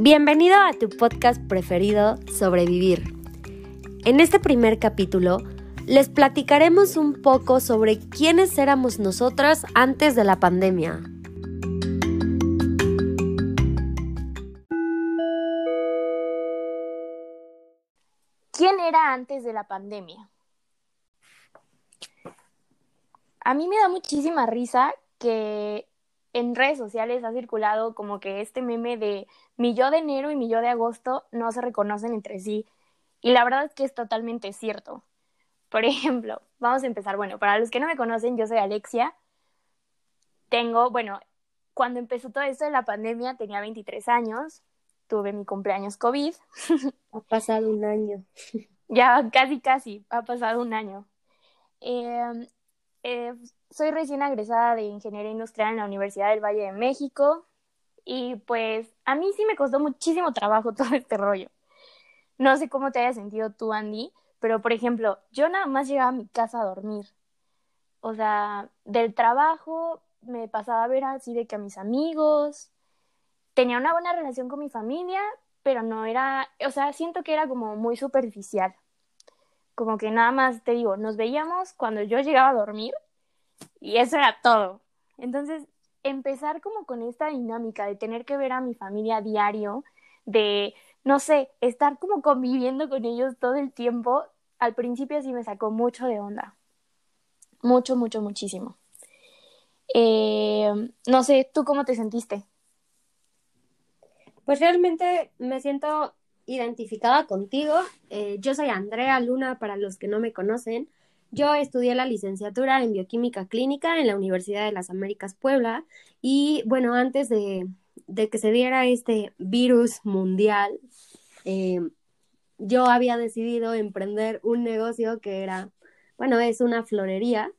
Bienvenido a tu podcast preferido, Sobrevivir. En este primer capítulo les platicaremos un poco sobre quiénes éramos nosotras antes de la pandemia. ¿Quién era antes de la pandemia? A mí me da muchísima risa que en redes sociales ha circulado como que este meme de mi yo de enero y mi yo de agosto no se reconocen entre sí. Y la verdad es que es totalmente cierto. Por ejemplo, vamos a empezar. Bueno, para los que no me conocen, yo soy Alexia. Tengo, bueno, cuando empezó todo esto de la pandemia tenía 23 años. Tuve mi cumpleaños COVID. Ha pasado un año. ya casi, casi, ha pasado un año. Eh, eh, soy recién egresada de Ingeniería Industrial en la Universidad del Valle de México y pues a mí sí me costó muchísimo trabajo todo este rollo. No sé cómo te hayas sentido tú, Andy, pero por ejemplo, yo nada más llegaba a mi casa a dormir. O sea, del trabajo me pasaba a ver así de que a mis amigos, tenía una buena relación con mi familia, pero no era, o sea, siento que era como muy superficial. Como que nada más, te digo, nos veíamos cuando yo llegaba a dormir y eso era todo. Entonces, empezar como con esta dinámica de tener que ver a mi familia a diario, de, no sé, estar como conviviendo con ellos todo el tiempo, al principio sí me sacó mucho de onda. Mucho, mucho, muchísimo. Eh, no sé, ¿tú cómo te sentiste? Pues realmente me siento identificada contigo. Eh, yo soy Andrea Luna, para los que no me conocen. Yo estudié la licenciatura en bioquímica clínica en la Universidad de las Américas Puebla y bueno, antes de, que se diera este virus mundial, eh, yo había decidido emprender un negocio que era, bueno, es una florería.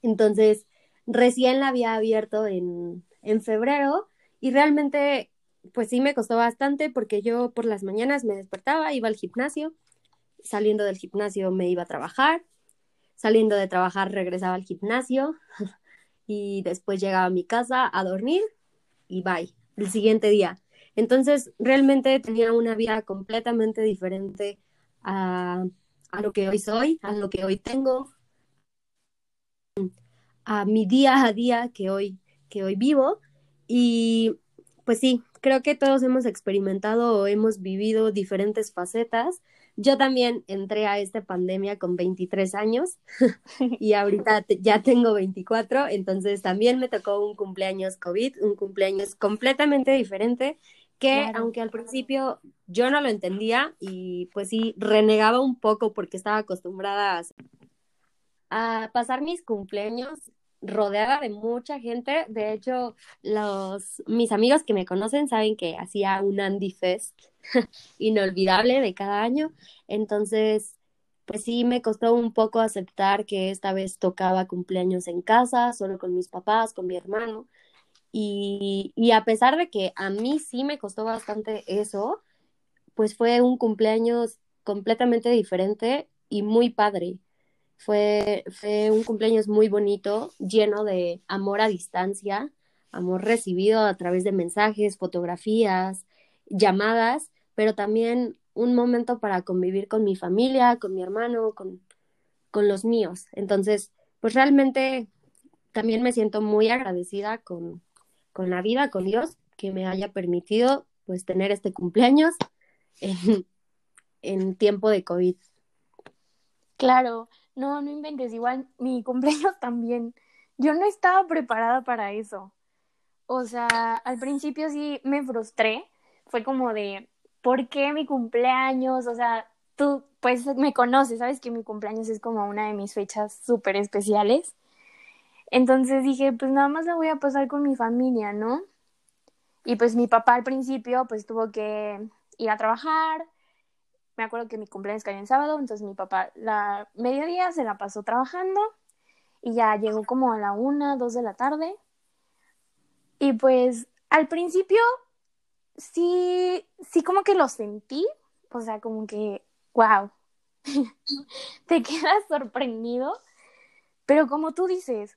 Entonces, recién la había abierto en, en febrero y realmente, pues sí me costó bastante porque yo por las mañanas me despertaba, iba al gimnasio, saliendo del gimnasio me iba a trabajar Saliendo de trabajar regresaba al gimnasio y después llegaba a mi casa a dormir y bye, el siguiente día. Entonces, realmente tenía una vida completamente diferente a, a lo que hoy soy, a lo que hoy tengo, a mi día a día que hoy, que hoy vivo. Y pues sí, creo que todos hemos experimentado o hemos vivido diferentes facetas yo también entré a esta pandemia con 23 años y ahorita ya tengo 24, entonces también me tocó un cumpleaños COVID, un cumpleaños completamente diferente que aunque al principio yo no lo entendía y pues sí renegaba un poco porque estaba acostumbrada a, a pasar mis cumpleaños rodeada de mucha gente. De hecho, los mis amigos que me conocen saben que hacía un Andy Fest inolvidable de cada año. Entonces, pues sí me costó un poco aceptar que esta vez tocaba cumpleaños en casa, solo con mis papás, con mi hermano. Y, y a pesar de que a mí sí me costó bastante eso, pues fue un cumpleaños completamente diferente y muy padre. Fue, fue un cumpleaños muy bonito, lleno de amor a distancia, amor recibido a través de mensajes, fotografías, llamadas, pero también un momento para convivir con mi familia, con mi hermano, con, con los míos. Entonces, pues realmente también me siento muy agradecida con, con la vida, con Dios, que me haya permitido pues tener este cumpleaños en, en tiempo de COVID. Claro, no, no inventes, igual mi cumpleaños también. Yo no estaba preparada para eso. O sea, al principio sí me frustré. Fue como de, ¿por qué mi cumpleaños? O sea, tú pues me conoces, sabes que mi cumpleaños es como una de mis fechas súper especiales. Entonces dije, pues nada más la voy a pasar con mi familia, ¿no? Y pues mi papá al principio pues tuvo que ir a trabajar, me acuerdo que mi cumpleaños cayó en sábado, entonces mi papá la mediodía se la pasó trabajando y ya llegó como a la una, dos de la tarde. Y pues al principio sí, sí como que lo sentí, o sea, como que, wow, te quedas sorprendido, pero como tú dices,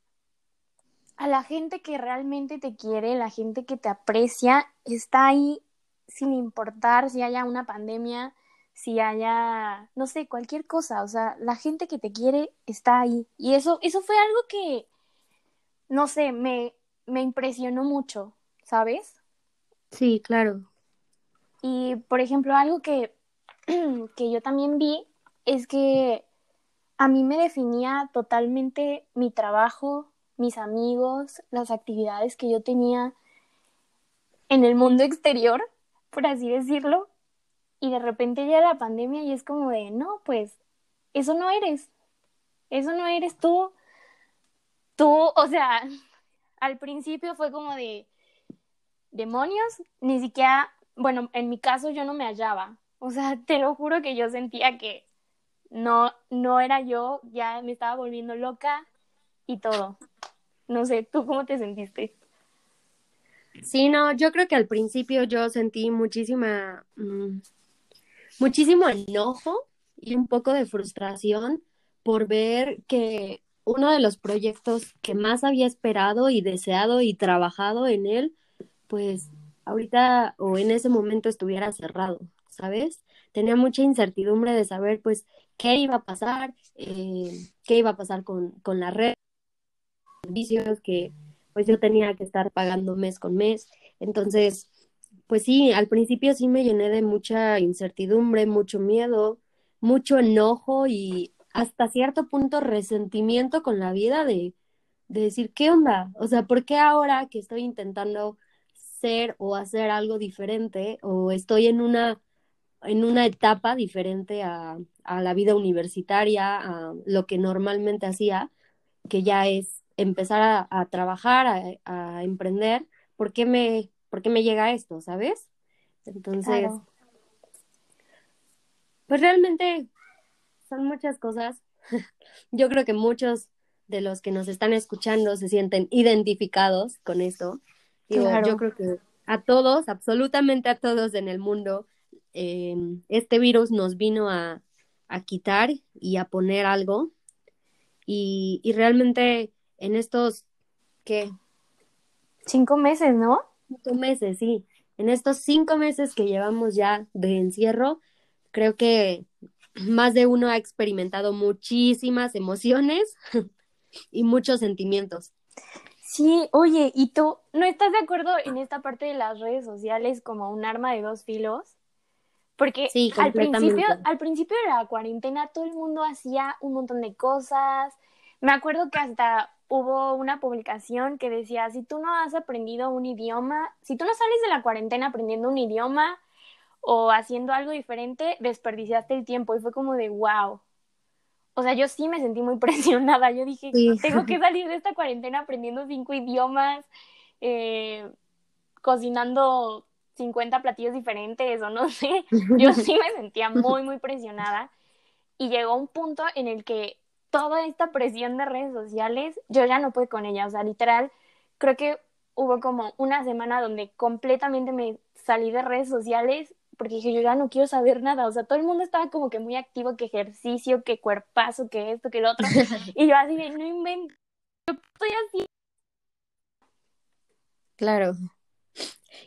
a la gente que realmente te quiere, la gente que te aprecia, está ahí sin importar si haya una pandemia, si haya, no sé, cualquier cosa, o sea, la gente que te quiere está ahí. Y eso, eso fue algo que, no sé, me, me impresionó mucho, ¿sabes? Sí, claro. Y, por ejemplo, algo que, que yo también vi es que a mí me definía totalmente mi trabajo, mis amigos, las actividades que yo tenía en el mundo exterior, por así decirlo, y de repente llega la pandemia y es como de, no, pues eso no eres, eso no eres tú, tú, o sea, al principio fue como de, demonios, ni siquiera, bueno, en mi caso yo no me hallaba, o sea, te lo juro que yo sentía que no, no era yo, ya me estaba volviendo loca y todo. No sé, ¿tú cómo te sentiste? Sí, no, yo creo que al principio yo sentí muchísima, mm, muchísimo enojo y un poco de frustración por ver que uno de los proyectos que más había esperado y deseado y trabajado en él, pues ahorita o en ese momento estuviera cerrado, ¿sabes? Tenía mucha incertidumbre de saber, pues, qué iba a pasar, eh, qué iba a pasar con, con la red, servicios que pues yo tenía que estar pagando mes con mes. Entonces, pues sí, al principio sí me llené de mucha incertidumbre, mucho miedo, mucho enojo y hasta cierto punto resentimiento con la vida de, de decir, ¿qué onda? O sea, ¿por qué ahora que estoy intentando ser o hacer algo diferente o estoy en una, en una etapa diferente a, a la vida universitaria, a lo que normalmente hacía, que ya es empezar a, trabajar, a, emprender, ¿por qué, me, ¿por qué me llega esto, sabes? Entonces, pues realmente son muchas cosas. Yo creo que muchos de los que nos están escuchando se sienten identificados con esto. Yo creo que a todos, absolutamente a todos en el mundo, eh, este virus nos vino a, a, quitar y a poner algo. Y, y realmente en estos, ¿qué? Cinco meses, ¿no? Cinco meses, sí. En estos cinco meses que llevamos ya de encierro, creo que más de uno ha experimentado muchísimas emociones y muchos sentimientos. Sí, oye, ¿y tú no estás de acuerdo en esta parte de las redes sociales como un arma de dos filos? Porque al principio, al principio de la cuarentena todo el mundo hacía un montón de cosas. Me acuerdo que hasta hubo una publicación que decía, si tú no has aprendido un idioma, si tú no sales de la cuarentena aprendiendo un idioma o haciendo algo diferente, desperdiciaste el tiempo y fue como de, wow. O sea, yo sí me sentí muy presionada. Yo dije, tengo que salir de esta cuarentena aprendiendo cinco idiomas, eh, cocinando 50 platillos diferentes o no sé. Yo sí me sentía muy, muy presionada. Y llegó un punto en el que toda esta presión de redes sociales, yo ya no pude con ella, o sea, literal, creo que hubo como una semana donde completamente me salí de redes sociales porque dije, yo ya no quiero saber nada, o sea, todo el mundo estaba como que muy activo, que ejercicio, que cuerpazo, que esto, que lo otro, y yo así de, no invento, yo estoy así. Claro.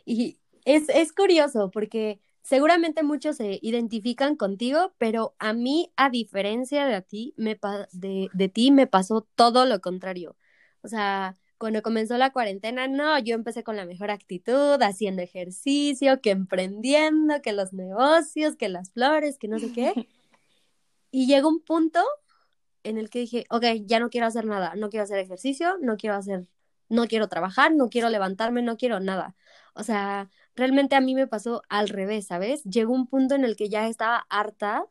Y es, es curioso porque seguramente muchos se identifican contigo, pero a mí, a diferencia de, ti, me de, de ti, me pasó todo lo contrario. O sea, cuando comenzó la cuarentena, no, yo empecé con la mejor actitud, haciendo ejercicio, que emprendiendo, que los negocios, que las flores, que no sé qué. Y llegó un punto en el que dije, ok, ya no quiero hacer nada, no quiero hacer ejercicio, no quiero hacer, no quiero trabajar, no quiero levantarme, no quiero nada. O sea, realmente a mí me pasó al revés, ¿sabes? Llegó un punto en el que ya estaba harta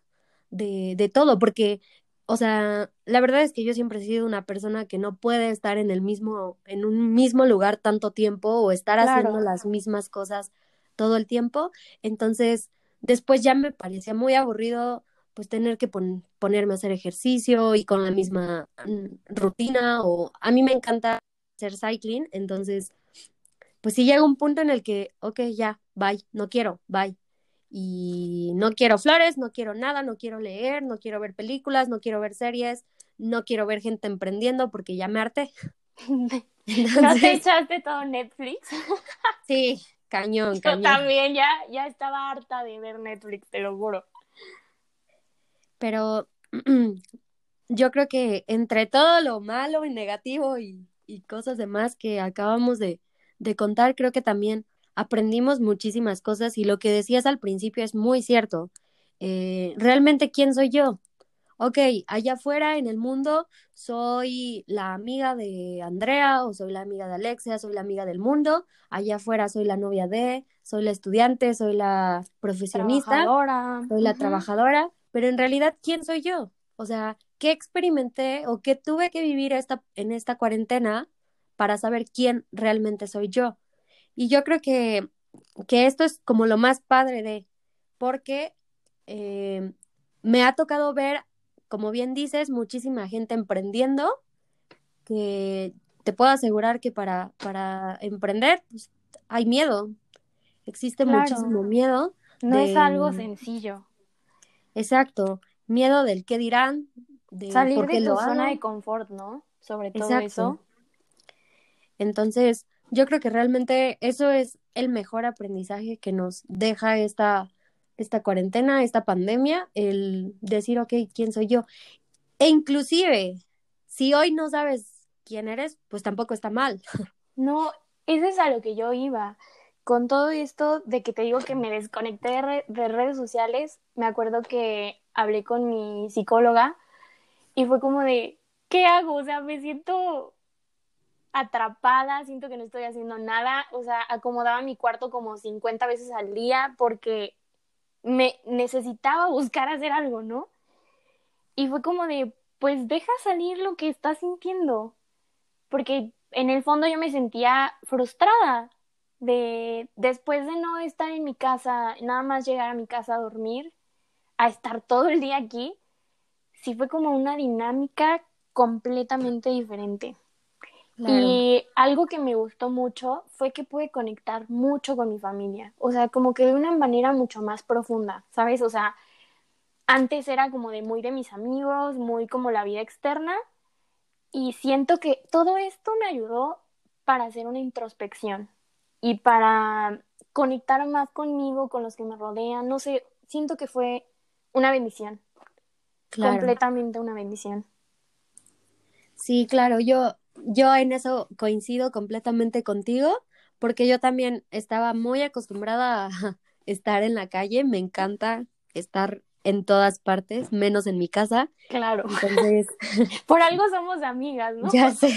de, de todo, porque, o sea, la verdad es que yo siempre he sido una persona que no puede estar en el mismo, en un mismo lugar tanto tiempo o estar haciendo las mismas cosas todo el tiempo. Entonces, después ya me parecía muy aburrido pues tener que ponerme a hacer ejercicio y con la misma mm, rutina o a mí me encanta hacer cycling, entonces pues sí llega un punto en el que, ok, ya, bye, no quiero, bye. Y no quiero flores, no quiero nada, no quiero leer, no quiero ver películas, no quiero ver series, no quiero ver gente emprendiendo porque ya me harté. ¿No te echaste todo Netflix? sí, Cañón, cañón. Yo también ya, ya estaba harta de ver Netflix, te lo juro. Pero yo creo que entre todo lo malo y negativo y, y cosas demás que acabamos de, de contar, creo que también aprendimos muchísimas cosas y lo que decías al principio es muy cierto. Eh, ¿Realmente quién soy yo? Ok, allá afuera en el mundo soy la amiga de Andrea o soy la amiga de Alexia, soy la amiga del mundo. Allá afuera soy la novia de, soy la estudiante, soy la profesionista, soy la trabajadora. Pero en realidad, ¿quién soy yo? O sea, ¿qué experimenté o qué tuve que vivir esta, en esta cuarentena para saber quién realmente soy yo? Y yo creo que, que esto es como lo más padre de, porque eh, me ha tocado ver, como bien dices, muchísima gente emprendiendo, que te puedo asegurar que para, para emprender pues, hay miedo, existe muchísimo miedo. No es algo sencillo. Exacto, miedo del qué dirán, de salir de tu zona de confort, ¿no? Sobre todo eso. Entonces, yo creo que realmente eso es el mejor aprendizaje que nos deja esta, esta cuarentena, esta pandemia, el decir, ok, ¿quién soy yo? E inclusive, si hoy no sabes quién eres, pues tampoco está mal. No, eso es a lo que yo iba. Con todo esto de que te digo que me desconecté de, de redes sociales, me acuerdo que hablé con mi psicóloga y fue como de, ¿qué hago? O sea, me siento atrapada, siento que no estoy haciendo nada, o sea, acomodaba mi cuarto como 50 veces al día porque me necesitaba buscar hacer algo, ¿no? Y fue como de, pues deja salir lo que estás sintiendo, porque en el fondo yo me sentía frustrada de después de no estar en mi casa, nada más llegar a mi casa a dormir, a estar todo el día aquí, sí fue como una dinámica completamente diferente. Y algo que me gustó mucho fue que pude conectar mucho con mi familia, o sea, como que de una manera mucho más profunda, ¿sabes? O sea, antes era como de muy de mis amigos, muy como la vida externa, y siento que todo esto me ayudó para hacer una introspección y para conectar más conmigo, con los que me rodean, no sé, siento que fue una bendición, completamente una bendición. Sí, claro, yo yo en eso coincido completamente contigo, porque yo también estaba muy acostumbrada a estar en la calle, me encanta estar en todas partes, menos en mi casa. Claro. Entonces, por algo somos amigas, ¿no? Ya sé.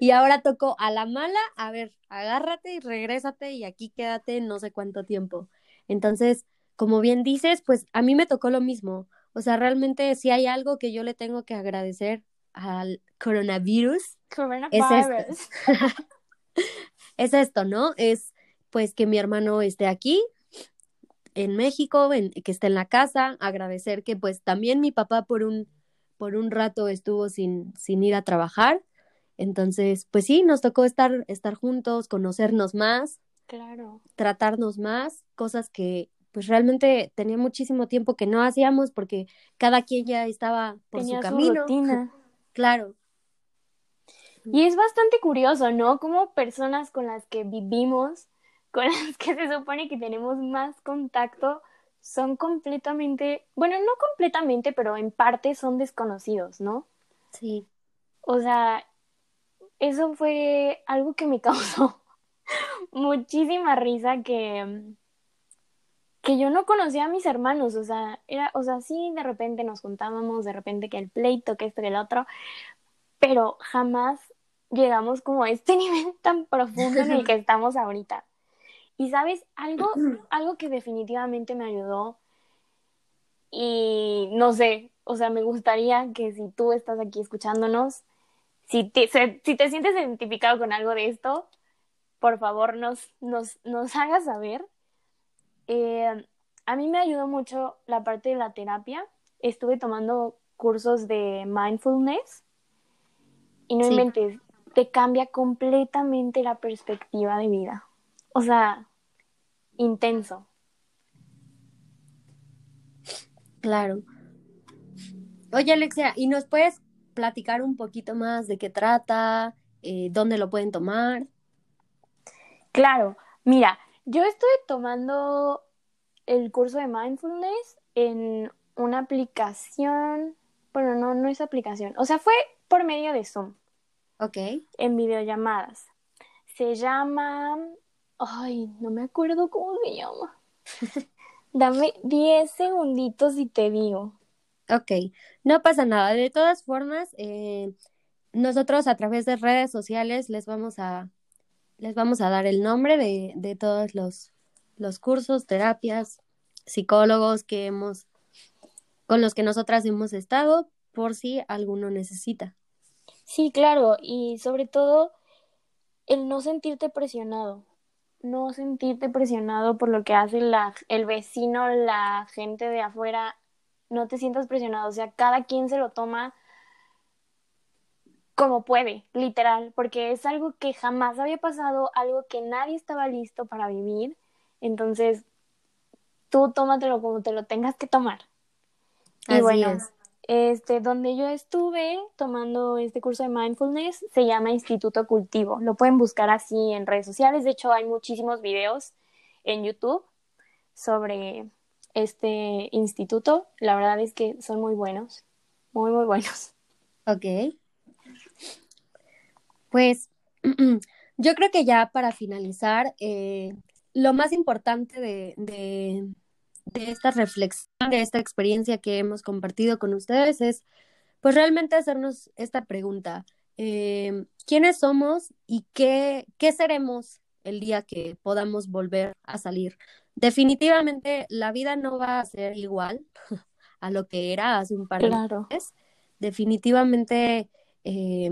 Y ahora tocó a la mala, a ver, agárrate y regrésate y aquí quédate no sé cuánto tiempo. Entonces, como bien dices, pues a mí me tocó lo mismo. O sea, realmente si hay algo que yo le tengo que agradecer al coronavirus, Es, esto. es esto, ¿no? Es pues que mi hermano esté aquí en México, que esté en la casa, agradecer que pues también mi papá por un, por un rato estuvo sin, sin ir a trabajar. Entonces, pues sí, nos tocó estar, estar juntos, conocernos más, claro. tratarnos más, cosas que pues realmente tenía muchísimo tiempo que no hacíamos porque cada quien ya estaba por su camino. Claro. Y es bastante curioso, ¿no? Como personas con las que vivimos, con las que se supone que tenemos más contacto, son completamente, bueno, no completamente, pero en parte son desconocidos, ¿no? Sí. O sea, eso fue algo que me causó muchísima risa que que yo no conocía a mis hermanos, o sea, era, o sea, sí, de repente nos juntábamos, de repente que el pleito, que esto, que el otro, pero jamás llegamos como a este nivel tan profundo en el que estamos ahorita. Y sabes, algo, algo que definitivamente me ayudó, y no sé, o sea, me gustaría que si tú estás aquí escuchándonos, si te, si te sientes identificado con algo de esto, por favor nos, nos, nos hagas saber eh, a mí me ayudó mucho la parte de la terapia. Estuve tomando cursos de mindfulness y no inventes, te cambia completamente la perspectiva de vida. O sea, intenso. Claro. Oye, Alexia, ¿y nos puedes platicar un poquito más de qué trata, eh, dónde lo pueden tomar? Claro, Mira, yo estoy tomando el curso de mindfulness en una aplicación, bueno, no, no es aplicación, o sea, fue por medio de Zoom. Ok. En videollamadas. Se llama, ay, no me acuerdo cómo se llama. Dame 10 segunditos y te digo. Ok, no pasa nada. De todas formas, eh, nosotros a través de redes sociales les vamos a, les vamos a dar el nombre de, de todos los, los cursos, terapias, psicólogos que hemos, con los que nosotras hemos estado, por si alguno necesita. Sí, claro, y sobre todo el no sentirte presionado, no sentirte presionado por lo que hace la, el vecino, la gente de afuera, no te sientas presionado, o sea, cada quien se lo toma como puede, literal, porque es algo que jamás había pasado, algo que nadie estaba listo para vivir, entonces tú tómatelo como te lo tengas que tomar. Y bueno, este, donde yo estuve tomando este curso de mindfulness se llama Instituto Cultivo. Lo pueden buscar así en redes sociales. De hecho, hay muchísimos videos en YouTube sobre este instituto. La verdad es que son muy buenos. Muy, muy buenos. Ok. Pues yo creo que ya para finalizar, eh, lo más importante de, de esta reflexión, de esta experiencia que hemos compartido con ustedes es, pues realmente hacernos esta pregunta. Eh, ¿Quiénes somos y qué, qué seremos el día que podamos volver a salir? Definitivamente la vida no va a ser igual a lo que era hace un par de meses. Definitivamente eh,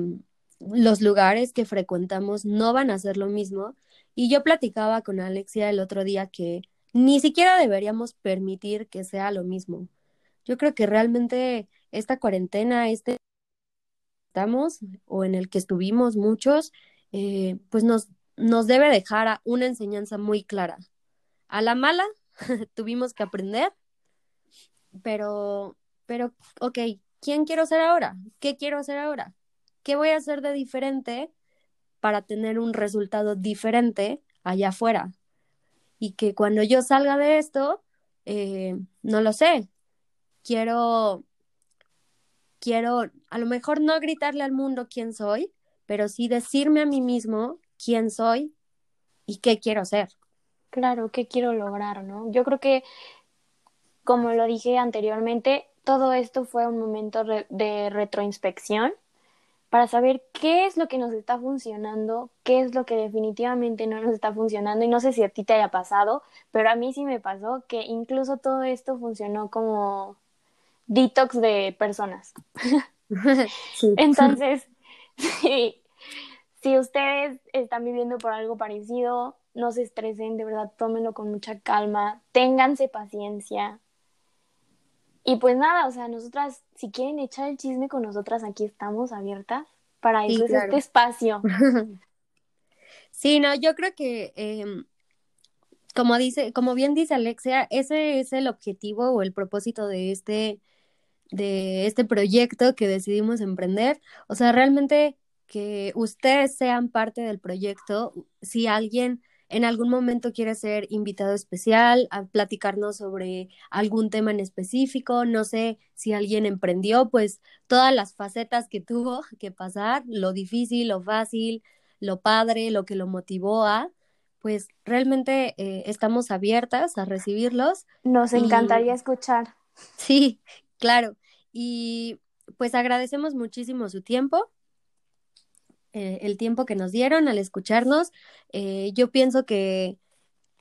los lugares que frecuentamos no van a ser lo mismo. Y yo platicaba con Alexia el otro día que ni siquiera deberíamos permitir que sea lo mismo. Yo creo que realmente esta cuarentena, este estamos o en el que estuvimos muchos, eh, pues nos, nos debe dejar una enseñanza muy clara. A la mala tuvimos que aprender, pero, pero, ok, ¿quién quiero ser ahora? ¿Qué quiero hacer ahora? ¿Qué voy a hacer de diferente para tener un resultado diferente allá afuera? y que cuando yo salga de esto, eh, no lo sé, quiero, quiero a lo mejor no gritarle al mundo quién soy, pero sí decirme a mí mismo quién soy y qué quiero ser. Claro, qué quiero lograr, ¿no? Yo creo que, como lo dije anteriormente, todo esto fue un momento de retroinspección para saber qué es lo que nos está funcionando, qué es lo que definitivamente no nos está funcionando. Y no sé si a ti te haya pasado, pero a mí sí me pasó que incluso todo esto funcionó como detox de personas. Entonces, si ustedes están viviendo por algo parecido, no se estresen, de verdad, tómenlo con mucha calma, ténganse paciencia, y pues nada, o sea, nosotras, si quieren echar el chisme con nosotras, aquí estamos abiertas para eso es este espacio. sí, no, yo creo que em, como dice, como bien dice Alexia, ese es el objetivo o el propósito de este, de este proyecto que decidimos emprender. O sea, realmente que ustedes sean parte del proyecto. Si alguien en algún momento quiere ser invitado especial a platicarnos sobre algún tema en específico, no sé si alguien emprendió, pues todas las facetas que tuvo que pasar, lo difícil, lo fácil, lo padre, lo que lo motivó a, pues realmente eh, estamos abiertas a recibirlos. Nos encantaría escuchar. Sí, claro. Y pues agradecemos muchísimo su tiempo. Eh, el tiempo que nos dieron al escucharnos. Eh, yo pienso que,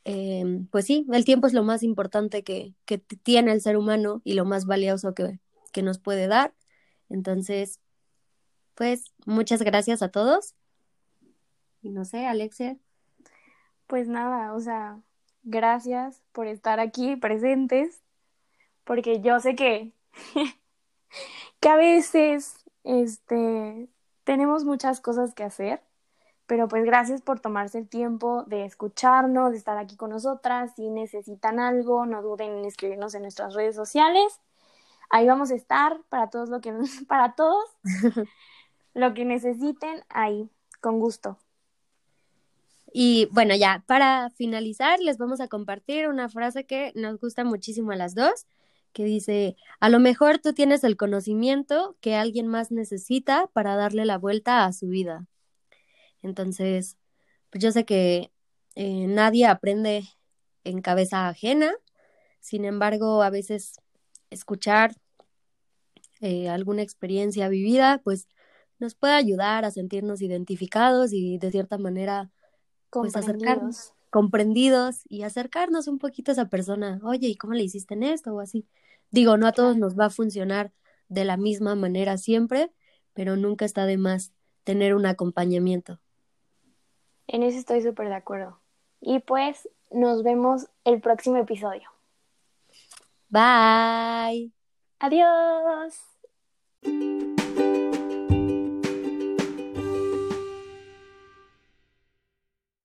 em, pues sí, el tiempo es lo más importante que, que tiene el ser humano y lo más valioso que, que nos puede dar. Entonces, pues muchas gracias a todos. Y no sé, Alexia. Pues nada, o sea, gracias por estar aquí presentes, porque yo sé que, que a veces, este, tenemos muchas cosas que hacer, pero pues gracias por tomarse el tiempo de escucharnos, de estar aquí con nosotras. Si necesitan algo, no duden en escribirnos en nuestras redes sociales. Ahí vamos a estar para todos lo que para todos lo que necesiten ahí, con gusto. Y bueno, ya para finalizar, les vamos a compartir una frase que nos gusta muchísimo a las dos, que dice, a lo mejor tú tienes el conocimiento que alguien más necesita para darle la vuelta a su vida. Entonces, pues yo sé que eh, nadie aprende en cabeza ajena, sin embargo, a veces escuchar eh, alguna experiencia vivida, pues nos puede ayudar a sentirnos identificados y de cierta manera pues acercarnos, comprendidos y acercarnos un poquito a esa persona. Oye, ¿y cómo le hiciste en esto o así? Digo, no a todos nos va a funcionar de la misma manera siempre, pero nunca está de más tener un acompañamiento. En eso estoy súper de acuerdo. Y pues nos vemos el próximo episodio. Bye. Adiós.